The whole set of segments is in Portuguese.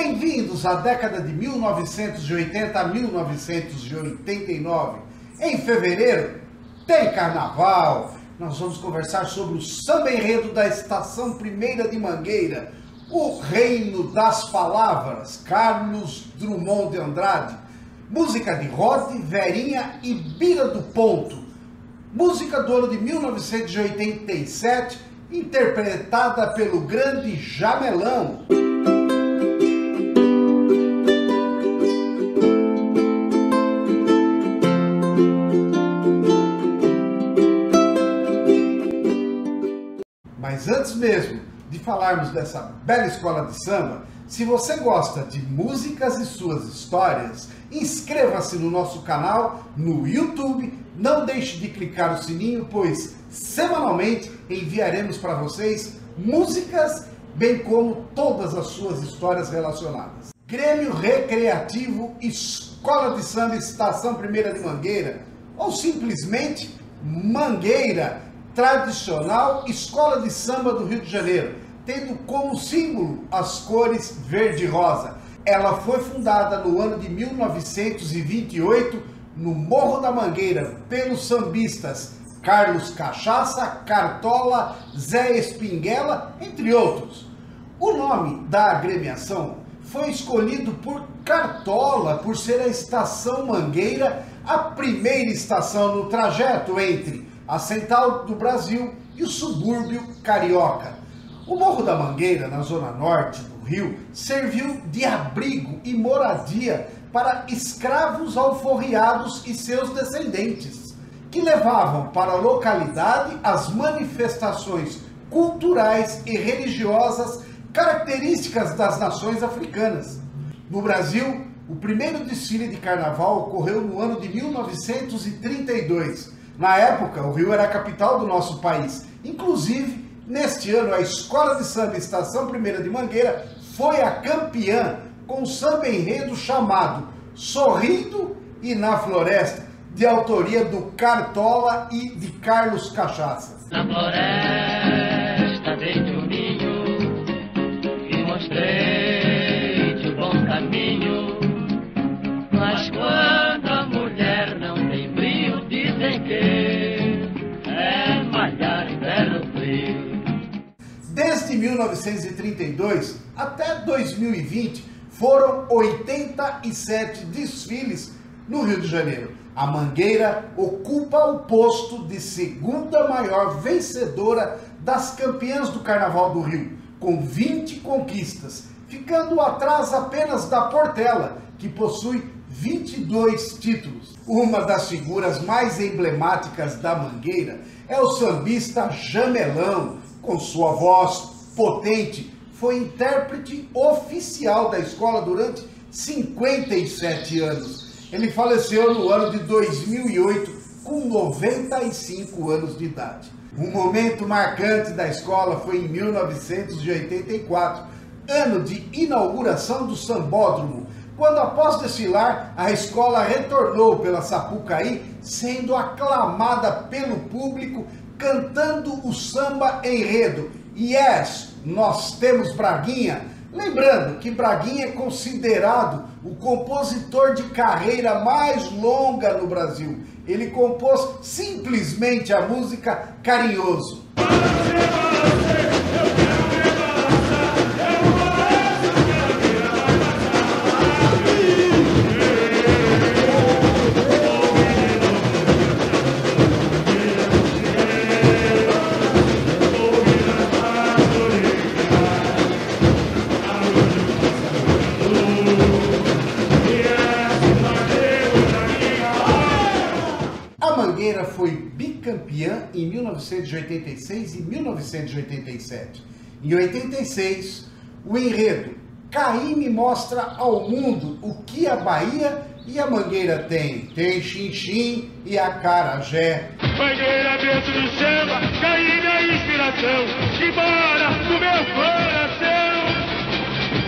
Bem-vindos à década de 1980 a 1989. Em fevereiro tem carnaval. Nós vamos conversar sobre o samba enredo da Estação Primeira de Mangueira, o Reino das Palavras, Carlos Drummond de Andrade. Música de Rod, Verinha e Bira do Ponto. Música do ano de 1987, interpretada pelo grande Jamelão. Mas antes mesmo de falarmos dessa bela escola de samba, se você gosta de músicas e suas histórias, inscreva-se no nosso canal no YouTube, não deixe de clicar no sininho, pois semanalmente enviaremos para vocês músicas, bem como todas as suas histórias relacionadas. Grêmio Recreativo Escola de Samba Estação Primeira de Mangueira, ou simplesmente Mangueira, tradicional escola de samba do Rio de Janeiro, tendo como símbolo as cores verde e rosa. Ela foi fundada no ano de 1928 no Morro da Mangueira pelos sambistas Carlos Cachaça, Cartola, Zé Espinguela, entre outros. O nome da agremiação foi escolhido por Cartola por ser a estação Mangueira a primeira estação no trajeto entre a central do Brasil e o subúrbio carioca. O Morro da Mangueira, na zona norte do Rio, serviu de abrigo e moradia para escravos alforriados e seus descendentes, que levavam para a localidade as manifestações culturais e religiosas características das nações africanas. No Brasil, o primeiro desfile de carnaval ocorreu no ano de 1932 na época, o Rio era a capital do nosso país. Inclusive, neste ano, a Escola de Samba Estação Primeira de Mangueira foi a campeã com um samba enredo chamado Sorrindo e na Floresta, de autoria do Cartola e de Carlos Cachaça. Na floresta dentro o ninho e mostrei-te 1932 até 2020, foram 87 desfiles no Rio de Janeiro. A Mangueira ocupa o posto de segunda maior vencedora das campeãs do Carnaval do Rio, com 20 conquistas, ficando atrás apenas da Portela, que possui 22 títulos. Uma das figuras mais emblemáticas da Mangueira é o sambista Jamelão, com sua voz potente, foi intérprete oficial da escola durante 57 anos. Ele faleceu no ano de 2008, com 95 anos de idade. Um momento marcante da escola foi em 1984, ano de inauguração do Sambódromo, quando após desfilar, a escola retornou pela Sapucaí, sendo aclamada pelo público, cantando o samba enredo. Yes, nós temos Braguinha. Lembrando que Braguinha é considerado o compositor de carreira mais longa no Brasil. Ele compôs simplesmente a música Carinhoso. A Mangueira foi bicampeã em 1986 e 1987. Em 86, o enredo Caíme mostra ao mundo o que a Bahia e a Mangueira tem. Tem Xinxim e a Carajé. Mangueira dentro do samba, caí minha inspiração, embora do meu coração.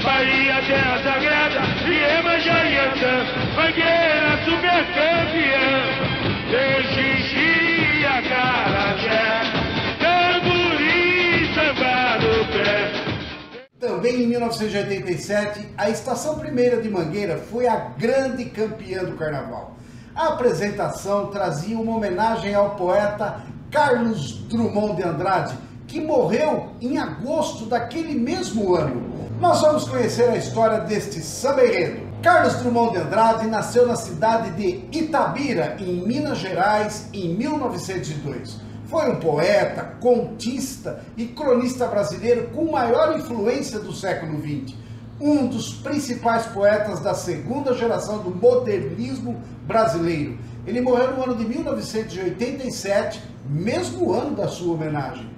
Bahia, terra sagrada, e Ançã, Mangueira, super campeã. Também em 1987, a Estação Primeira de Mangueira foi a grande campeã do carnaval. A apresentação trazia uma homenagem ao poeta Carlos Drummond de Andrade, que morreu em agosto daquele mesmo ano. Nós vamos conhecer a história deste samba. Carlos Drummond de Andrade nasceu na cidade de Itabira, em Minas Gerais, em 1902. Foi um poeta, contista e cronista brasileiro com maior influência do século XX. Um dos principais poetas da segunda geração do modernismo brasileiro. Ele morreu no ano de 1987, mesmo ano da sua homenagem.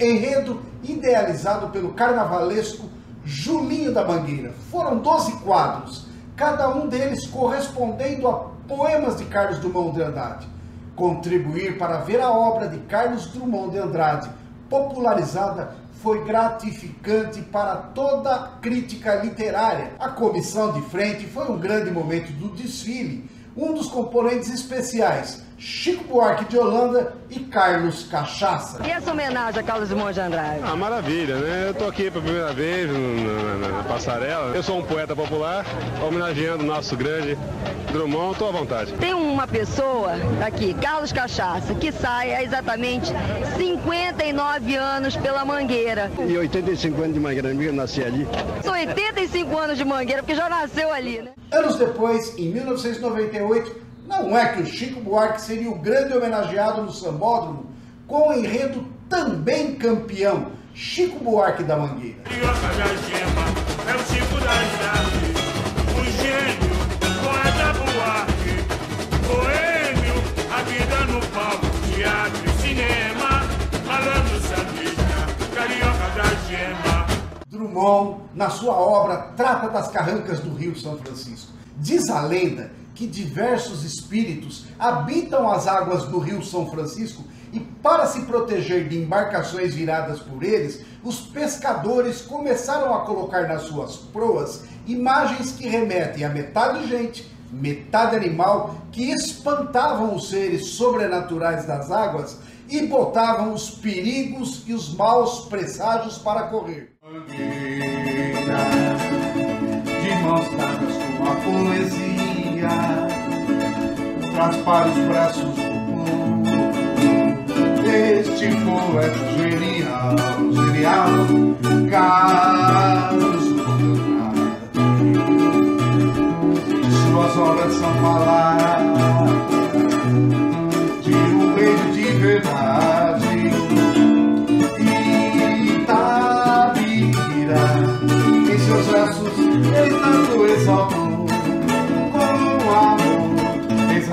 Enredo idealizado pelo carnavalesco Julinho da Mangueira. Foram 12 quadros, cada um deles correspondendo a poemas de Carlos Drummond de Andrade contribuir para ver a obra de Carlos Drummond de Andrade popularizada foi gratificante para toda a crítica literária. A comissão de frente foi um grande momento do desfile. Um dos componentes especiais Chico Buarque de Holanda e Carlos Cachaça. E essa homenagem a Carlos Drummond de Andrade? Ah, maravilha, né? Eu tô aqui pela primeira vez na, na, na, passarela. Eu sou um poeta popular, homenageando o nosso grande Drummond, tô à vontade. Tem uma pessoa aqui, Carlos Cachaça, que sai há exatamente 59 anos pela Mangueira. E 85 anos de Mangueira, eu nasci ali. São 85 anos de Mangueira, porque já nasceu ali, né? Anos depois, em 1998, não é que o Chico Buarque seria o grande homenageado no sambódromo com o enredo também campeão, Chico Buarque da Mangueira. Drummond, na sua obra, trata das carrancas do Rio São Francisco. Diz a lenda que diversos espíritos habitam as águas do Rio São Francisco e, para se proteger de embarcações viradas por eles, os pescadores começaram a colocar nas suas proas imagens que remetem a metade gente, metade animal, que espantavam os seres sobrenaturais das águas e botavam os perigos e os maus presságios para correr. De mãos dadas com a poesia traz para os braços do este poeta genial, genial, Carlos Suas obras são palavras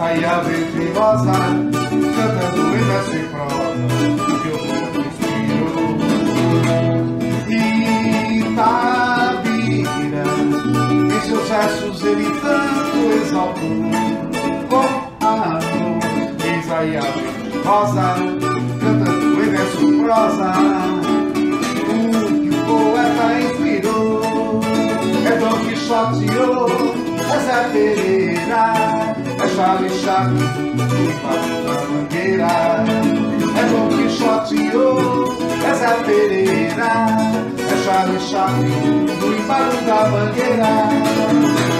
raia verde rosa, cantando em verso e prosa, que o povo inspirou. Itabira, em seus versos ele tanto exaltou, com a luz, eis raia verde rosa, cantando em verso e prosa, o que o poeta inspirou, é Dom Quixote, é Zé Pereira, Charlie Chaplin, embaixo da mangueira. É Don Quixote, oh, é Zé Pereira, é Chaplin, no embaixo da mangueira.